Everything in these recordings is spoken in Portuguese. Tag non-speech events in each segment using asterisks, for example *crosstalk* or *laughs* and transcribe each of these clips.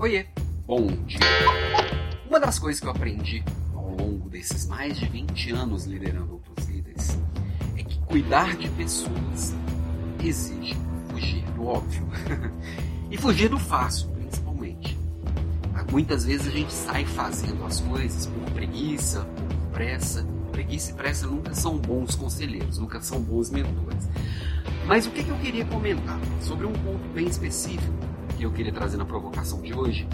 Oiê, bom dia. Uma das coisas que eu aprendi ao longo desses mais de 20 anos liderando outros líderes é que cuidar de pessoas exige fugir do óbvio *laughs* e fugir do fácil, principalmente. Muitas vezes a gente sai fazendo as coisas por preguiça, por pressa. Preguiça e pressa nunca são bons conselheiros, nunca são bons mentores. Mas o que, eu queria comentar sobre um ponto bem específico que eu queria trazer na provocação de hoje,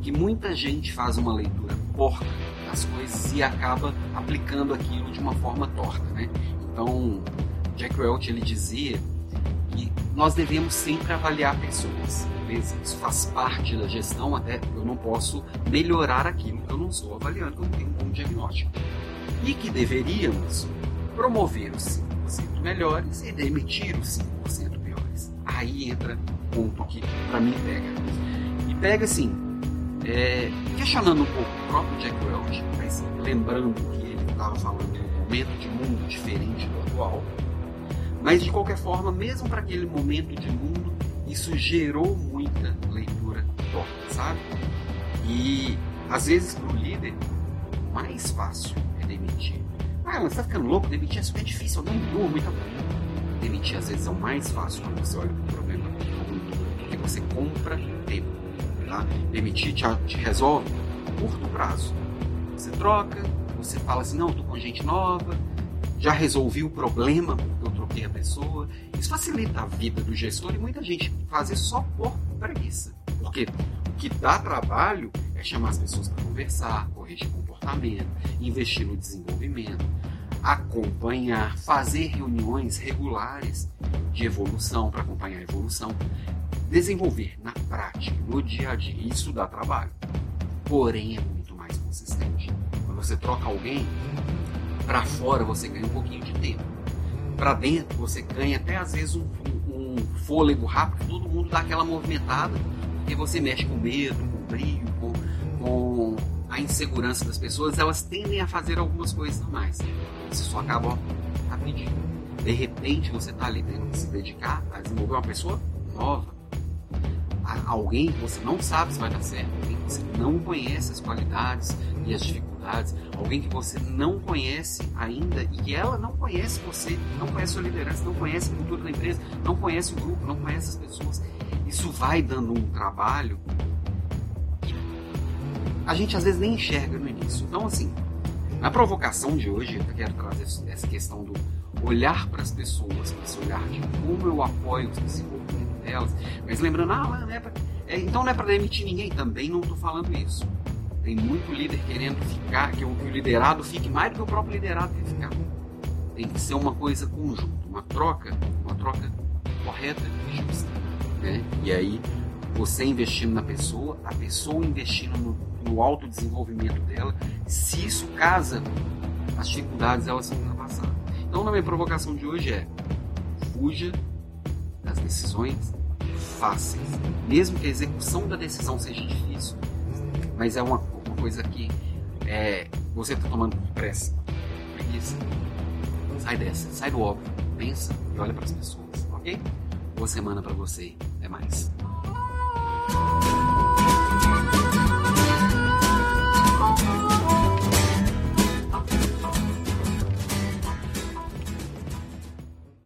que muita gente faz uma leitura porca das coisas e acaba aplicando aquilo de uma forma torta, né? Então, Jack Welch ele dizia que nós devemos sempre avaliar pessoas. Beleza? Isso faz parte da gestão, até eu não posso melhorar aquilo que eu não estou avaliando, que eu não tenho um bom diagnóstico. E que deveríamos promover os 5% melhores e demitir os 5% piores. Aí entra ponto que para mim pega. E pega assim, é, questionando um pouco o próprio Jack Welch, mas lembrando que ele estava falando de um momento de mundo diferente do atual. Mas de qualquer forma, mesmo para aquele momento de mundo, isso gerou muita leitura torta, sabe? E às vezes para o líder, o mais fácil é demitir. Ah, mas tá ficando louco? Demitir é super difícil, eu não durmo e tal. Demitir às vezes é o mais fácil quando você olha para o compra tempo. Tá? Demitir te, te resolve curto prazo. Você troca, você fala assim, não, estou com gente nova, já resolvi o problema porque eu troquei a pessoa. Isso facilita a vida do gestor e muita gente faz isso só por preguiça. Porque o que dá trabalho é chamar as pessoas para conversar, corrigir comportamento, investir no desenvolvimento, acompanhar, fazer reuniões regulares de evolução para acompanhar a evolução desenvolver na prática, no dia a dia, isso dá trabalho. Porém, é muito mais consistente. Quando você troca alguém, para fora você ganha um pouquinho de tempo. Para dentro você ganha até às vezes um, um, fôlego rápido, todo mundo dá aquela movimentada, porque você mexe com medo, com brilho, com, com a insegurança das pessoas, elas tendem a fazer algumas coisas a mais. Você só acaba rapidinho. De repente você está ali tendo que se dedicar a desenvolver uma pessoa nova alguém que você não sabe se vai dar certo, alguém que você não conhece as qualidades e as dificuldades, alguém que você não conhece ainda e que ela não conhece você, não conhece sua liderança, não conhece a cultura da empresa, não conhece o grupo, não conhece as pessoas. Isso vai dando um trabalho que a gente às vezes nem enxerga no início. Então, assim, na provocação de hoje, eu quero trazer essa questão do olhar para as pessoas, esse olhar de como eu apoio o desenvolvimento delas. Mas lembrando, ah, não é pra, é, então não é para demitir ninguém. Também não estou falando isso. Tem muito líder querendo ficar, que o, que o liderado fique mais do que o próprio liderado quer ficar. Tem que ser uma coisa conjunta, uma troca, uma troca correta e justa. Né? E aí, você investindo na pessoa, a pessoa investindo no, no autodesenvolvimento dela, se isso casa, as dificuldades elas são ultrapassadas. Então, na minha provocação de hoje é: fuja das decisões fáceis, mesmo que a execução da decisão seja difícil, mas é uma, uma coisa que é, você está tomando pressa, preguiça. Sai dessa, sai do óbvio, pensa e olha para as pessoas, ok? Boa semana para você, até mais.